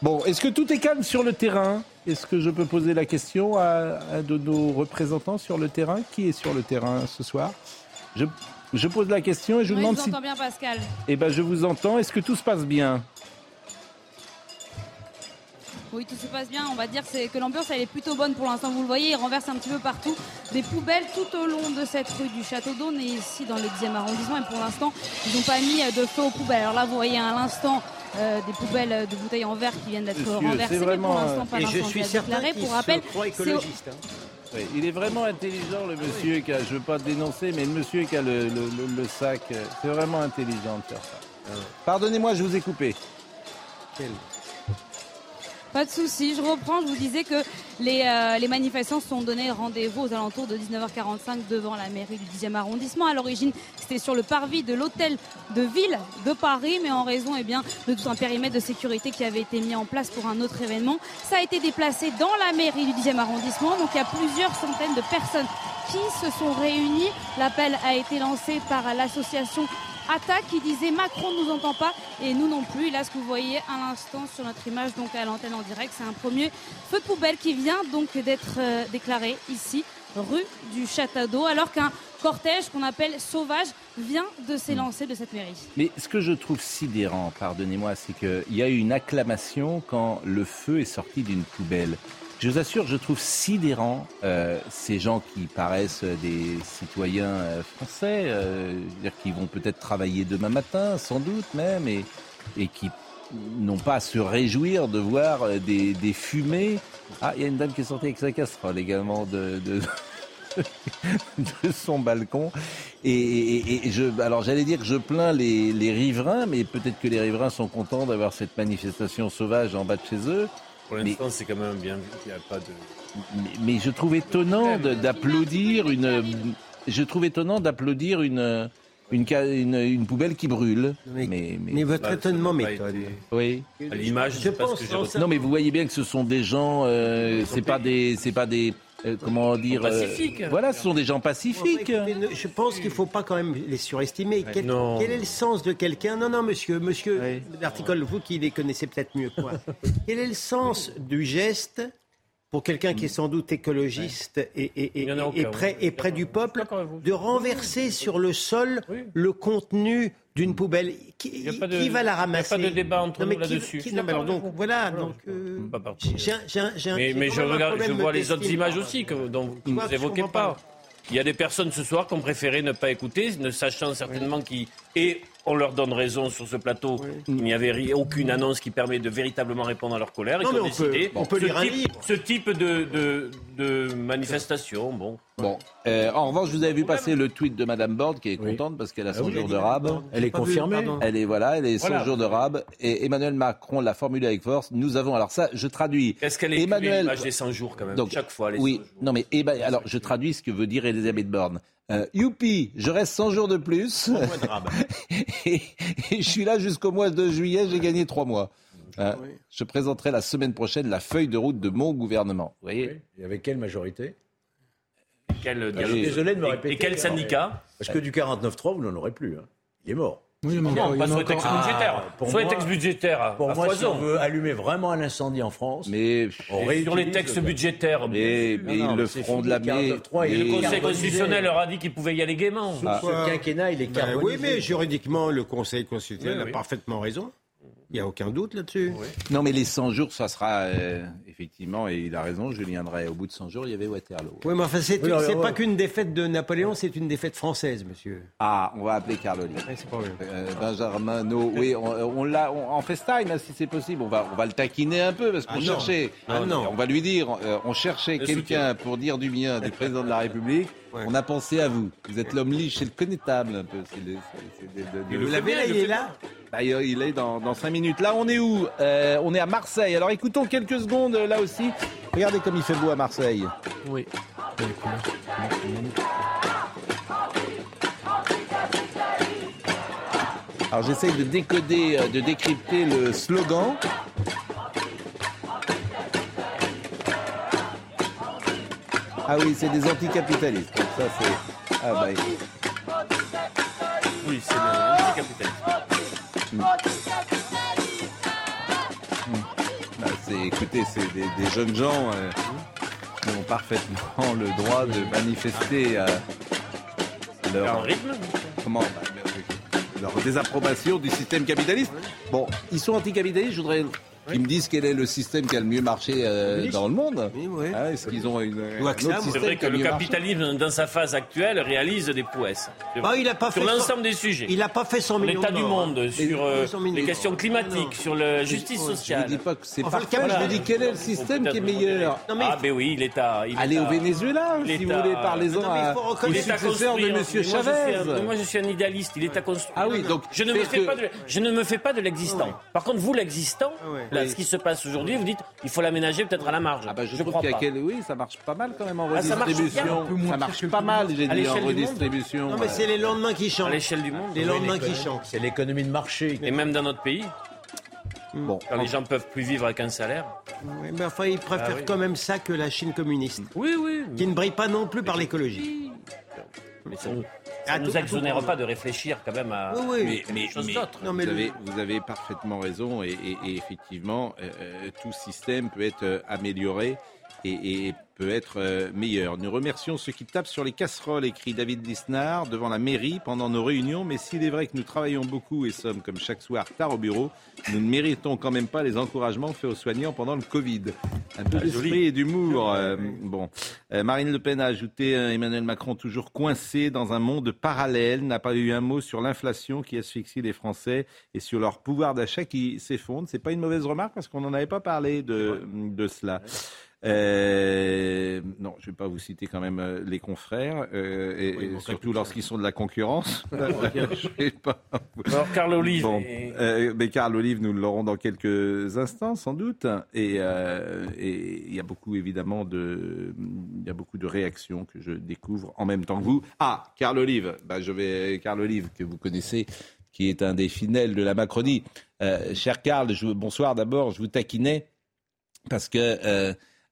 Bon, est-ce que tout est calme sur le terrain? Est-ce que je peux poser la question à un de nos représentants sur le terrain? Qui est sur le terrain ce soir? Je pose la question et je vous demande je si vous entends bien, Pascal. eh ben, je vous entends. Est-ce que tout se passe bien? Oui, tout se passe bien. On va dire que l'ambiance elle est plutôt bonne pour l'instant. Vous le voyez, il renverse un petit peu partout des poubelles tout au long de cette rue du Château d'Aune et ici dans le 10e arrondissement. Et pour l'instant, ils n'ont pas mis de feu aux poubelles. Alors là, vous voyez à l'instant euh, des poubelles de bouteilles en verre qui viennent d'être renversées. c'est Mais vraiment, pour l'instant, pas Et je suis qu'il Pour rappel, écologiste. hein. Oui, Il est vraiment intelligent, le monsieur qui a, je veux pas dénoncer, mais le monsieur qui a le, le- le- le sac, euh, c'est vraiment intelligent de faire ça. Pardonnez-moi, je vous ai coupé. Quel- Pas de souci, je reprends. Je vous disais que les, euh, manifestants se sont donné rendez-vous aux alentours de 19h45 devant la mairie du 10e arrondissement. À l'origine, c'était sur le parvis de l'hôtel de ville de Paris, mais en raison eh bien, de tout un périmètre de sécurité qui avait été mis en place pour un autre événement, ça a été déplacé dans la mairie du 10e arrondissement. Donc il y a plusieurs centaines de personnes qui se sont réunies. L'appel a été lancé par l'association attaque qui disait Macron ne nous entend pas et nous non plus. Là, ce que vous voyez à l'instant sur notre image, donc à l'antenne en direct, c'est un premier feu de poubelle qui vient donc d'être euh, déclaré ici, rue du Château alors qu'un cortège qu'on appelle sauvage vient de s'élancer de cette mairie. Mais ce que je trouve sidérant, pardonnez-moi, c'est qu'il y a eu une acclamation quand le feu est sorti d'une poubelle. Je vous assure, je trouve sidérant euh, ces gens qui paraissent des citoyens euh, français, euh, dire qui vont peut-être travailler demain matin, sans doute même, et, et qui n'ont pas à se réjouir de voir euh, des, des fumées. Ah, il y a une dame qui est sortie avec sa casserole également de, de, de son balcon. Et, et- et je, alors j'allais dire que je plains les, les riverains, mais peut-être que les riverains sont contents d'avoir cette manifestation sauvage en bas de chez eux. Pour l'instant, c'est quand même bien vu qu'il n'y a pas de. Mais, mais je trouve étonnant de- d'applaudir une. Je trouve étonnant d'applaudir une, une, ca- une, une poubelle qui brûle. Mais- mais, Mais votre Bah, étonnement m'étonne. été- oui. À l'image, Je pas pense ce que j'ai en retenu. Non, mais vous voyez bien que ce sont des gens. euh, c'est pas des, c'est pas des. Euh, comment dire euh, pacifiques. Voilà, ce sont des gens pacifiques. écoutez, ne- Je pense qu'il ne faut pas quand même les surestimer. Quel, est le sens de quelqu'un? Non, non, monsieur, monsieur Oui. d'article, vous qui les connaissez peut-être mieux que moi. quel est le sens du geste pour quelqu'un qui est sans doute écologiste et, et- près, oui. et près du peuple, de renverser sur le sol Oui. le contenu d'une poubelle Qui, Il y a pas de- qui va la il y a ramasser pas de débat entre Non, mais nous là-dessus. non, mais alors donc, voilà, donc euh, j'ai un- j'ai un- Mais, je regarde, je vois les autres images aussi que, dont vous ne évoquez pas. pas. Il y a des personnes ce soir qui ont préféré ne pas écouter, ne sachant certainement qui et on leur donne raison sur ce plateau. Il n'y avait ri- aucune annonce qui permet de véritablement répondre à leur colère. Non, mais ont on peut- décidé on peut ce, lire un livre. ce type de, de, de manifestation. Bon. Bon, euh, en revanche, vous avez vu passer le tweet de Madame Borde qui est Oui. contente parce qu'elle a son oui. jour de rab. Elle est confirmée. Elle est voilà, elle est son Voilà. jour de rab et Emmanuel Macron l'a formulé avec force. Nous avons alors ça, je traduis. Est-ce qu'elle est Emmanuel l'image des 100 jours quand même Donc, Chaque fois, les oui, 100 jours. non mais eh ben, alors je traduis ce que veut dire Elisabeth Borne. Euh, youpi, je reste 100 jours de plus et, et je suis là jusqu'au mois de juillet, j'ai gagné trois mois. Euh, Je présenterai la semaine prochaine la feuille de route de mon gouvernement. Vous voyez Et avec quelle majorité? Quel Je dialogue- suis désolé de me et- répéter. Et quel syndicat? Parce que du 49.3, vous n'en aurez plus. hein. Il est mort. Oui, mais Non, pas en a soit encore texte un. budgétaire. pour Soit moi- texte budgétaire Pour à moi, si on veut allumer vraiment un incendie en France, Mais, sur les textes budgétaires. mais, mais Non, non, ils le feront de la 49.3, mais- Le Conseil constitutionnel leur a dit qu'il pouvait y aller gaiement. Ah. Ce quinquennat, il est Ben carbonisé. oui, mais juridiquement, le Conseil constitutionnel Oui, a parfaitement raison. Il n'y a aucun doute là-dessus. Non, mais les 100 jours, ça sera euh, effectivement, et il a raison, Julien Drey. Au bout de 100 jours, il y avait Waterloo. Oui, mais enfin, c'est Oui, ouais. pas qu'une défaite de Napoléon, c'est une défaite française, monsieur. Ah, on va appeler Carloli. Vrai. Euh, Benjamin, no, oui, on, on l'a en FaceTime, hein, si c'est possible. On va, on va le taquiner un peu parce qu'on Ah non. cherchait. Ah non. On va lui dire, euh, on cherchait quelqu'un pour dire du bien du président de la République. Ouais. On a pensé à vous. Vous êtes l'homme liche et le connétable un peu. C'est le- là, il est là? Bah, il est dans, 5 minutes. Là, on est où euh, On est à Marseille. Alors écoutons quelques secondes là aussi. Regardez comme il fait beau à Marseille. Oui. Alors j'essaye de décoder, euh, de décrypter le slogan. Ah oui, c'est des anticapitalistes. Ça c'est. Ah bah. Oui, c'est des anticapitalistes. Bah, c'est, écoutez, c'est des, des jeunes gens euh, qui ont parfaitement le droit de manifester euh, leur, rythme. comment, bah, leur désapprobation du système capitaliste. Bon, ils sont anticapitalistes, je voudrais qu'ils me disent quel est le système qui a le mieux marché euh, dans le monde. Oui, oui. Ah, est-ce qu'ils ont une, un autre c'est C'est système vrai qui que le marché capitalisme, dans sa phase actuelle, réalise des prouesses. Ah, vrai. il a pas Sur l'ensemble des sujets. Il n'a pas fait 100 millions L'état du monde, hein. sur euh, 100 millions les questions climatiques, Non. sur la justice Je ne sociale. dis pas que c'est Enfin, le parfait, Voilà. je dis quel est le système qui est meilleur. Non, mais ah, il ben oui, il est à. il est Allez au Venezuela, si vous voulez, parlez-en à- successeur de construire. M. Mais moi, je suis un- Chavez. Moi, je suis un idéaliste. Il est à construire. Ah oui, donc je ne me fais pas de, l'existant. Par contre, vous, l'existant, Ah. Là, Oui. ce qui se passe aujourd'hui, vous dites, il faut l'aménager peut-être à la marge. Ah bah je, je trouve crois pas. quel... Oui, ça marche pas mal quand même en Ah, ça marche bien. redistribution. Moins Ça marche pas mal, j'ai À dit, en l'échelle du monde. redistribution. Non, mais c'est les lendemains qui À chantent. l'échelle du monde. Les lendemains qui chantent. C'est l'économie de marché. Et même dans notre pays, Bon, quand les gens peuvent plus vivre avec un salaire. Ouais, mais enfin, ils préfèrent Ah oui. quand même ça que la Chine communiste, Oui, oui. qui ne brille pas non plus par l'écologie. Mais ça ne À nous exonère pas de réfléchir quand même à Oui, oui. mais, mais, des choses mais d'autres. Non, mais vous, le- avez, vous avez parfaitement raison et, et- et effectivement, euh, euh, tout système peut être euh, amélioré et, et peut être euh, meilleur. Nous remercions ceux qui tapent sur les casseroles, écrit David Lisnard, devant la mairie pendant nos réunions. Mais s'il est vrai que nous travaillons beaucoup et sommes, comme chaque soir, tard au bureau, nous ne méritons quand même pas les encouragements faits aux soignants pendant le Covid. Un peu d'esprit et d'humour. euh, bon, Euh, Marine Le Pen a ajouté euh, Emmanuel Macron toujours coincé dans un monde parallèle, n'a pas eu un mot sur l'inflation qui asphyxie les Français et sur leur pouvoir d'achat qui s'effondre. C'est pas une mauvaise remarque parce qu'on n'en avait pas parlé de, de cela. Euh, non, je ne vais pas vous citer quand même euh, les confrères, euh, et, et surtout lorsqu'ils sont de la concurrence. Je vais pas vous- Alors, Carl Olive. Bon, et- euh, mais Carl Olive, nous l'aurons dans quelques instants, sans doute. Et euh, il y a beaucoup, évidemment, de, il y a beaucoup de réactions que je découvre en même temps que vous. Ah, Carl Olive, bah, je vais, Carl Olive, que vous connaissez, qui est un des finels de la Macronie. Euh, cher Carl, je, bonsoir d'abord, je vous taquinais parce que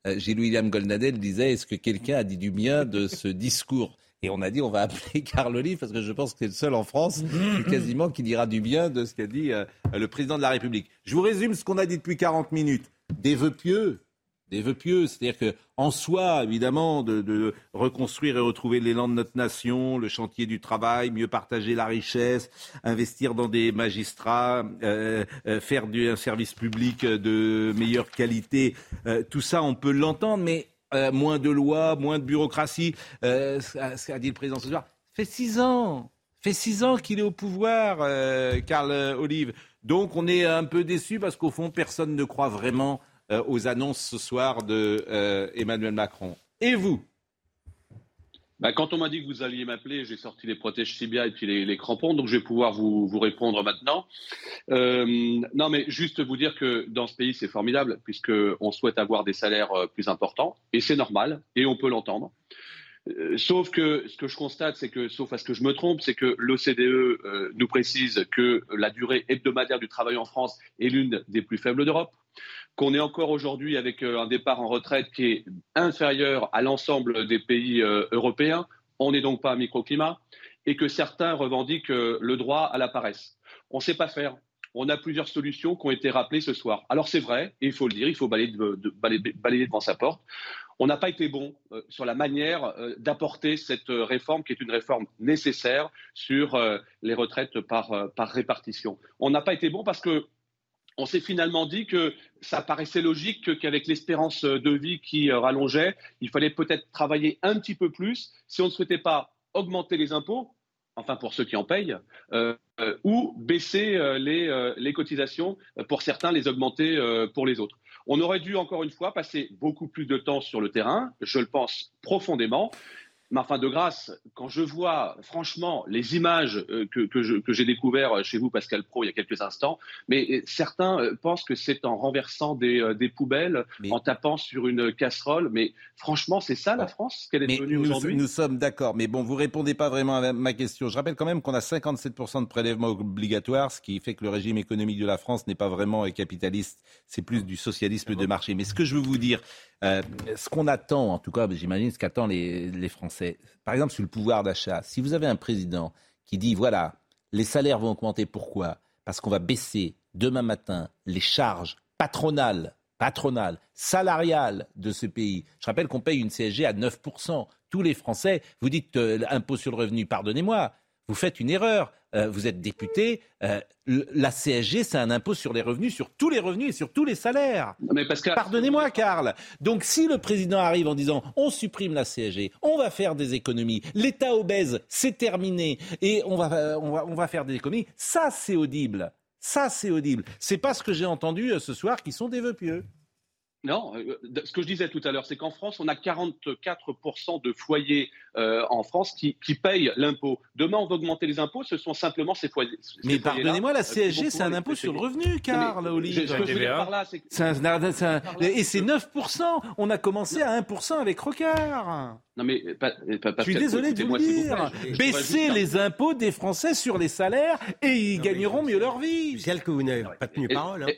euh, euh, Gilles-William Goldnadel disait est-ce que quelqu'un a dit du bien de ce discours et on a dit on va appeler Carl Olive parce que je pense que c'est le seul en France quasiment qui dira du bien de ce qu'a dit euh, le président de la République. Je vous résume ce qu'on a dit depuis 40 minutes. Des vœux pieux, des vœux pieux, c'est-à-dire que en soi, évidemment, de, reconstruire et retrouver l'élan de notre nation, le chantier du travail, mieux partager la richesse, investir dans des magistrats, euh, euh, faire un service public de meilleure qualité, euh, tout ça, on peut l'entendre, mais euh, moins de lois, moins de bureaucratie, euh, ce qu'a- dit le président ce soir, fait six ans, fait six ans qu'il est au pouvoir, euh, Karl Olive. Donc on est un peu déçu parce qu'au fond, personne ne croit vraiment euh, aux annonces ce soir de euh, Emmanuel Macron. Et vous? Bah, quand on m'a dit que vous alliez m'appeler, j'ai sorti les protèges tibia et puis les, crampons, donc je vais pouvoir vous, répondre maintenant. Euh, non, mais juste vous dire que dans ce pays, c'est formidable, puisqu'on souhaite avoir des salaires plus importants, et c'est normal, et on peut l'entendre. Euh, sauf que ce que je constate, c'est que, sauf à ce que je me trompe, c'est que l'OCDE euh, nous précise que la durée hebdomadaire du travail en France est l'une des plus faibles d'Europe, qu'on est encore aujourd'hui avec euh, un départ en retraite qui est inférieur à l'ensemble des pays européens. On n'est donc pas un microclimat et que certains revendiquent le droit à la paresse. On ne sait pas faire. On a plusieurs solutions qui ont été rappelées ce soir. Alors c'est vrai, il faut le dire, il faut balayer devant sa porte. On n'a pas été bon euh, sur la manière euh, d'apporter cette euh, réforme qui est une réforme nécessaire sur les retraites par, par répartition. On n'a pas été bon parce que on s'est finalement dit que ça paraissait logique que- qu'avec l'espérance de vie qui rallongeait, il fallait peut-être travailler un petit peu plus si on ne souhaitait pas augmenter les impôts, enfin pour ceux qui en payent, ou baisser les, cotisations pour certains, les augmenter pour les autres. On aurait dû encore une fois passer beaucoup plus de temps sur le terrain, je le pense profondément. Mais enfin, de grâce, quand je vois franchement les images euh, que, j'ai découvertes chez vous, Pascal Pro, il y a quelques instants, mais euh, certains euh, pensent que c'est en renversant des, euh, des poubelles, Mais- en tapant sur une casserole. Mais franchement, c'est ça la France qu'elle est Mais devenue aujourd'hui? nous sommes d'accord, mais bon, vous répondez pas vraiment à ma question. Je rappelle quand même qu'on a 57% de prélèvements obligatoires, ce qui fait que le régime économique de la France n'est pas vraiment euh, capitaliste, c'est plus du socialisme de marché. Mais ce que je veux vous dire, Euh, ce qu'on attend, en tout cas, j'imagine ce qu'attendent les, Français, par exemple sur le pouvoir d'achat, si vous avez un président qui dit, voilà, les salaires vont augmenter, pourquoi? Parce qu'on va baisser demain matin les charges patronales patronales, salariales de ce pays. Je rappelle qu'on paye une CSG à 9%. Tous les Français, vous dites euh, impôt sur le revenu, pardonnez-moi, vous faites une erreur. Euh, vous êtes député. Euh, la CSG, c'est un impôt sur les revenus, sur tous les revenus et sur tous les salaires. Mais Pascal... Pardonnez-moi, Karl. Donc, si le président arrive en disant on supprime la CSG, on va faire des économies, l'État obèse, c'est terminé, et on va, on, va, on va faire des économies, ça, c'est audible. Ça, c'est audible. C'est pas ce que j'ai entendu euh, ce soir qui sont des vœux pieux. Non, euh, ce que je disais tout à l'heure, c'est qu'en France, on a 44% de foyers euh, en France qui, payent l'impôt. Demain, on va augmenter les impôts, ce sont simplement ces foyers. mais pardonnez-moi, la CSG, c'est un impôt sur le revenu, Karl, Olivier. Ce que je veux dire par là, c'est Et c'est 9%. On a commencé à 1% avec Rocard. Non mais, pas, je suis désolé de vous dire. Baisser les impôts des Français sur les salaires et ils gagneront mieux leur vie. Celle que vous n'avez pas tenu parole. Hein.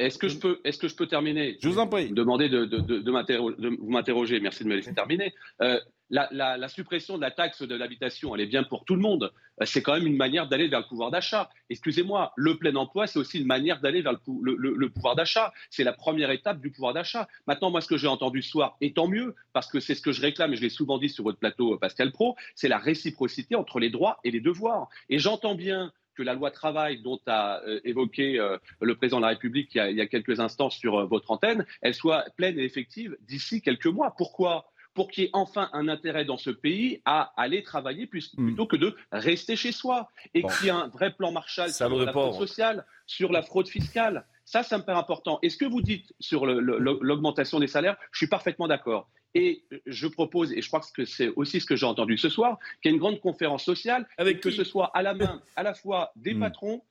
Est-ce que, je peux, est que je peux terminer? Je vous en prie. Demander de, de, de, vous m'interroger. Merci de me laisser terminer. Euh, la, la, suppression de la taxe de l'habitation, elle est bien pour tout le monde. Euh, c'est quand même une manière d'aller vers le pouvoir d'achat. Excusez-moi, le plein emploi, c'est aussi une manière d'aller vers le, le, pouvoir d'achat. C'est la première étape du pouvoir d'achat. Maintenant, moi, ce que j'ai entendu ce soir, et tant mieux, parce que c'est ce que je réclame, et je l'ai souvent dit sur votre plateau, Pascal Pro, c'est la réciprocité entre les droits et les devoirs. Et j'entends bien que la loi travail dont a euh, évoqué euh, le président de la République il y a, quelques instants sur euh, votre antenne, elle soit pleine et effective d'ici quelques mois. Pourquoi? Pour qu'il y ait enfin un intérêt dans ce pays à aller travailler hmm. plutôt que de rester chez soi. Et qu'il y ait un vrai plan Marshall sur la fraude sociale, sur la fraude fiscale. Ça, ça me paraît important. Et ce que vous dites sur l'augmentation des salaires, je suis parfaitement d'accord. Et je propose, et je crois que c'est aussi ce que j'ai entendu ce soir, qu'il y ait une grande conférence sociale, avec que ce soit à la main à la fois des hmm. patrons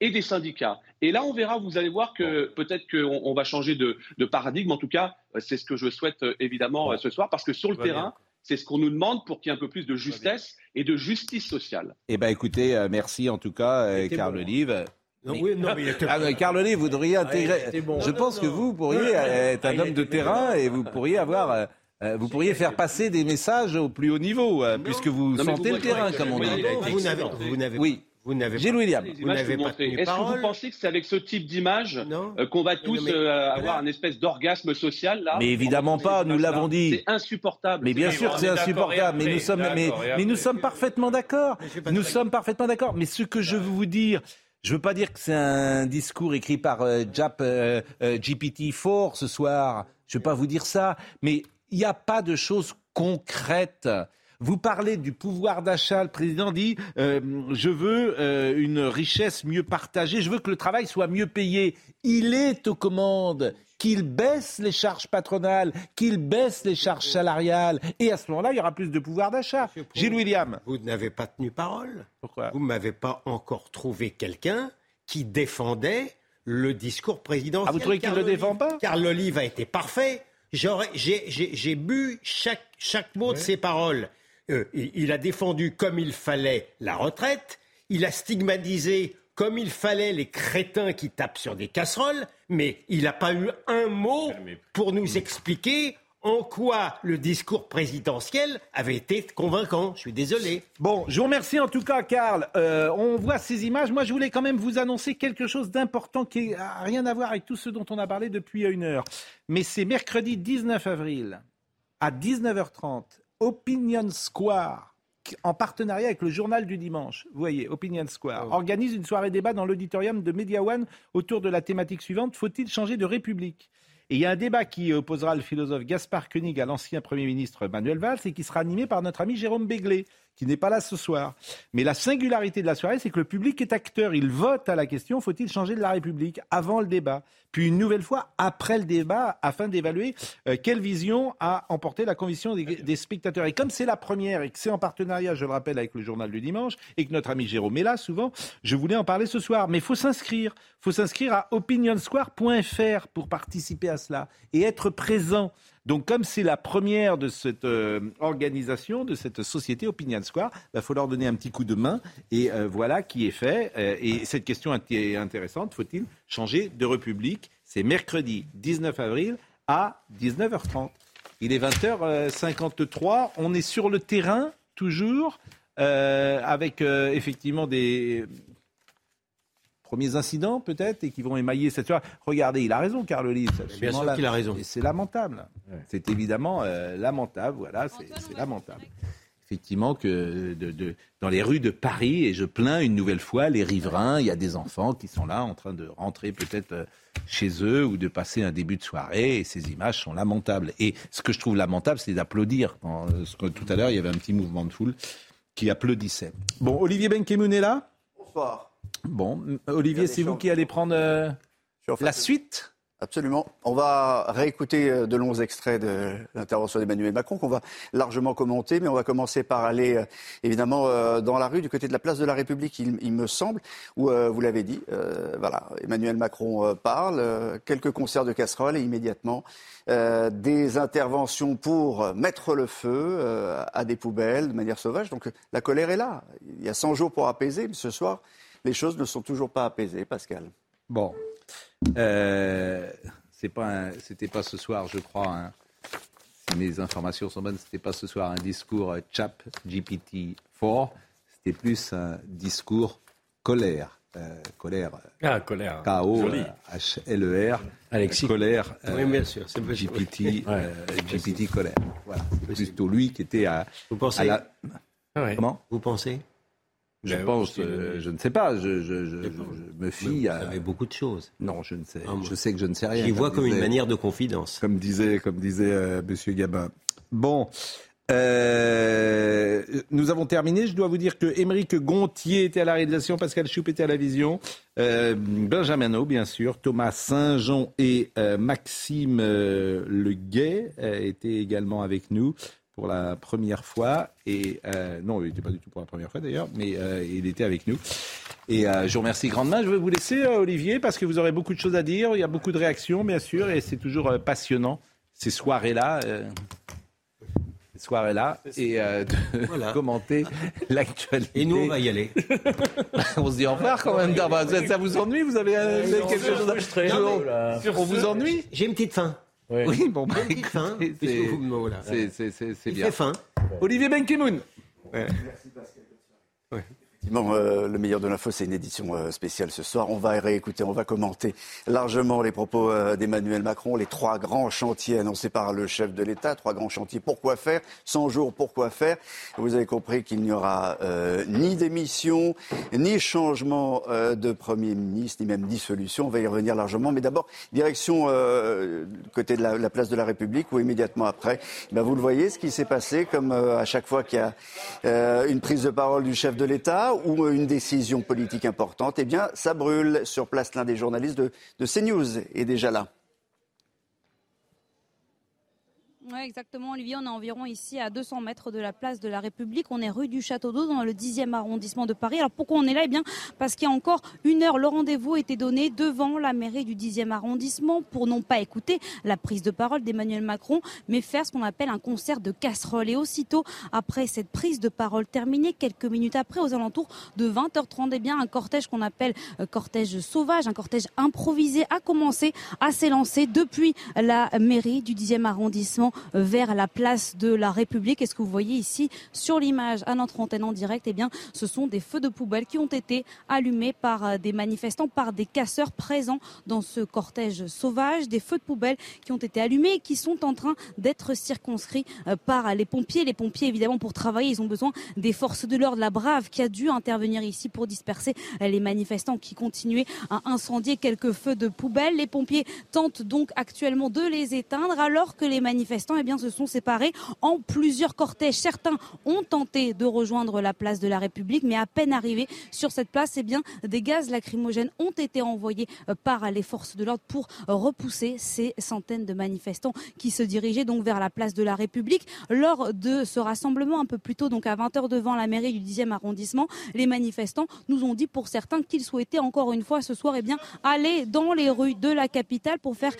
et des syndicats. Et là, on verra, vous allez voir que peut-être qu'on va changer de, paradigme. En tout cas, c'est ce que je souhaite euh, évidemment euh, ce soir, parce que sur le terrain, c'est ce qu'on nous demande pour qu'il y ait un peu plus de justesse et de justice sociale. Eh bien, écoutez, euh, merci en tout cas, Carl Olive. Non, oui, non, mais ah, vous devriez intégrer. Je pense que vous pourriez être un homme de terrain et vous pourriez avoir euh, vous pourriez faire passer des messages au plus haut niveau, euh, puisque vous sentez le terrain, comme on dit. Vous n'avez oui. Vous n'avez Gilles William. Vous n'avez pas Est-ce que vous pensez que c'est avec ce type d'image euh, qu'on va tous avoir un espèce d'orgasme social là? Mais évidemment pas, nous l'avons dit. C'est insupportable. Mais bien sûr que c'est insupportable, mais nous sommes, mais, mais nous sommes parfaitement d'accord. Nous sommes parfaitement d'accord. Mais ce que je veux vous dire, je ne veux pas dire que c'est un discours écrit par Jap, GPT-4 ce soir. Je ne veux pas vous dire ça. Mais il n'y a pas de choses concrètes. Vous parlez du pouvoir d'achat. Le président dit euh, Je veux euh, une richesse mieux partagée. Je veux que le travail soit mieux payé. Il est aux commandes qu'il baisse les charges patronales, qu'il baisse les charges salariales. Et à ce moment-là, il y aura plus de pouvoir d'achat. Gilles William. Vous n'avez pas tenu parole. Pourquoi Vous ne m'avez pas encore trouvé quelqu'un qui défendait le discours présidentiel. Ah, vous trouvez qu'il ne le défend pas Car l'olive a été parfait. J'ai bu chaque, chaque mot de ses paroles. Euh, il, a défendu comme il fallait la retraite, il a stigmatisé comme il fallait les crétins qui tapent sur des casseroles, mais il n'a pas eu un mot pour nous expliquer en quoi le discours présidentiel avait été convaincant. Je suis désolé. Bon, je vous remercie en tout cas, Karl. Euh, on voit ces images. Moi, je voulais quand même vous annoncer quelque chose d'important qui n'a rien à voir avec tout ce dont on a parlé depuis une heure. Mais c'est mercredi 19 avril à 19h30, Opinion Square en partenariat avec le journal du dimanche, vous voyez, Opinion Square, oh. organise une soirée débat dans l'auditorium de Media One autour de la thématique suivante faut-il changer de république? Il y a un débat qui opposera le philosophe Gaspard Koenig à l'ancien Premier ministre Manuel Valls et qui sera animé par notre ami Jérôme Béglé, qui n'est pas là ce soir. Mais la singularité de la soirée, c'est que le public est acteur. Il vote à la question faut-il changer de la République avant le débat, puis une nouvelle fois après le débat, afin d'évaluer euh, quelle vision a emporté la conviction des, spectateurs. Et comme c'est la première et que c'est en partenariat, je le rappelle, avec le journal du dimanche et que notre ami Jérôme est là souvent, je voulais en parler ce soir. Mais il faut s'inscrire. Il faut s'inscrire à opinionsquare.fr pour participer à cela et être présent. Donc, comme c'est la première de cette euh, organisation, de cette société Opinion Square, il bah, faut leur donner un petit coup de main. Et euh, voilà qui est fait. Euh, et cette question est intéressante. Faut-il changer de République? C'est mercredi 19 avril à 19h30. Il est 20h53. On est sur le terrain, toujours, avec effectivement des premiers incidents, peut-être, et qui vont émailler cette soirée. Regardez, il a raison, Carlolis. Bien sûr qu'il a raison. C'est lamentable. C'est évidemment euh, lamentable. Voilà, c'est lamentable effectivement que de, dans les rues de Paris, et je plains une nouvelle fois les riverains, il y a des enfants qui sont là en train de rentrer peut-être chez eux ou de passer un début de soirée, et ces images sont lamentables. Et ce que je trouve lamentable, c'est d'applaudir. Tout à l'heure, il y avait un petit mouvement de foule qui applaudissait. Bon, Olivier Benkemoun est là? Bonsoir. Bon, Olivier, c'est vous qui allez prendre euh, la suite Absolument. On va réécouter euh, de longs extraits de l'intervention d'Emmanuel Macron qu'on va largement commenter, mais on va commencer par aller euh, évidemment dans la rue du côté de la place de la République, il, me semble, où vous l'avez dit, voilà, Emmanuel Macron parle, quelques concerts de casseroles et immédiatement des interventions pour mettre le feu à des poubelles de manière sauvage. Donc la colère est là. Il y a 100 jours pour apaiser, mais ce soir, les choses ne sont toujours pas apaisées, Pascal. Bon. Euh, c'est pas c'était pas ce soir, je crois. Hein. Si mes informations sont bonnes, c'était pas ce soir un discours Chap GPT 4. C'était plus un discours colère. Euh, colère. Ah, colère. K-O-H-L-E-R. Alexis. Colère. oui, bien sûr. C'est GPT, euh, GPT colère. Voilà. C'est plutôt lui qui était à. Vous pensez à la... Comment Vous pensez je ben pense, euh, je ne sais pas, je, me fie à. Vous savez beaucoup de choses. Non, je ne sais. Ah, je sais que je ne sais rien. J'y vois comme, une manière de confidence. Comme disait, comme disait euh, Monsieur Gabin. Bon, euh, nous avons terminé. Je dois vous dire que Émeric Gontier était à la réalisation, Pascal Choup était à la vision, Benjamin O, bien sûr, Thomas Saint-Jean et Maxime Le Guet étaient également avec nous pour la première fois. Et euh, non, il n'était pas du tout pour la première fois d'ailleurs, mais euh, il était avec nous. Et euh, je vous remercie grandement. Je vais vous laisser, Olivier, parce que vous aurez beaucoup de choses à dire. Il y a beaucoup de réactions, bien sûr, et c'est toujours passionnant ces soirées-là. ces soirées-là et de commenter l'actualité. Et nous, on va y aller. on se dit au revoir quand même. Ça, vous ennuie? Vous avez, quelque chose à... On vous ennuie? J'ai une petite faim. Oui, bon, bah, c'est bien. fin. Olivier Benkimoun. Ouais. Merci Pascal. Euh, le meilleur de l'info, c'est une édition euh, spéciale ce soir. On va réécouter, on va commenter largement les propos euh, d'Emmanuel Macron, les trois grands chantiers annoncés par le chef de l'État, trois grands chantiers. Pourquoi faire? 100 jours, pourquoi faire? Vous avez compris qu'il n'y aura ni démission, ni changement de Premier ministre, ni même dissolution. On va y revenir largement. Mais d'abord, direction côté de la, place de la République, où immédiatement après, ben, vous le voyez, ce qui s'est passé, comme à chaque fois qu'il y a une prise de parole du chef de l'État ou une décision politique importante, eh bien, ça brûle. Sur place, l'un des journalistes de, CNews est déjà là. Oui, exactement, Olivier. On est environ ici à 200 mètres de la place de la République. On est rue du Château d'Eau, dans le 10e arrondissement de Paris. Alors pourquoi on est là? Eh bien, parce qu'il y a encore une heure, le rendez-vous était donné devant la mairie du 10e arrondissement pour non pas écouter la prise de parole d'Emmanuel Macron, mais faire ce qu'on appelle un concert de casserole. Et aussitôt, après cette prise de parole terminée, quelques minutes après, aux alentours de 20h30, eh bien, un cortège qu'on appelle euh, cortège sauvage, un cortège improvisé, a commencé à s'élancer depuis la mairie du 10e arrondissement vers la place de la République. Et ce que vous voyez ici sur l'image à notre antenne en direct, eh bien, ce sont des feux de poubelle qui ont été allumés par euh, des manifestants, par des casseurs présents dans ce cortège sauvage, des feux de poubelle qui ont été allumés et qui sont en train d'être circonscrits euh, par les pompiers. Les pompiers, évidemment, pour travailler, ils ont besoin des forces de l'ordre, la brave qui a dû intervenir ici pour disperser les manifestants qui continuaient à incendier quelques feux de poubelle. Les pompiers tentent donc actuellement de les éteindre alors que les manifestants eh bien, se sont séparés en plusieurs cortèges. Certains ont tenté de rejoindre la place de la République, mais à peine arrivés sur cette place, eh bien, des gaz lacrymogènes ont été envoyés euh, par les forces de l'ordre pour repousser ces centaines de manifestants qui se dirigeaient donc vers la place de la République. Lors de ce rassemblement un peu plus tôt, donc à 20h devant la mairie du 10e arrondissement, les manifestants nous ont dit pour certains qu'ils souhaitaient encore une fois ce soir eh bien, aller dans les rues de la capitale pour faire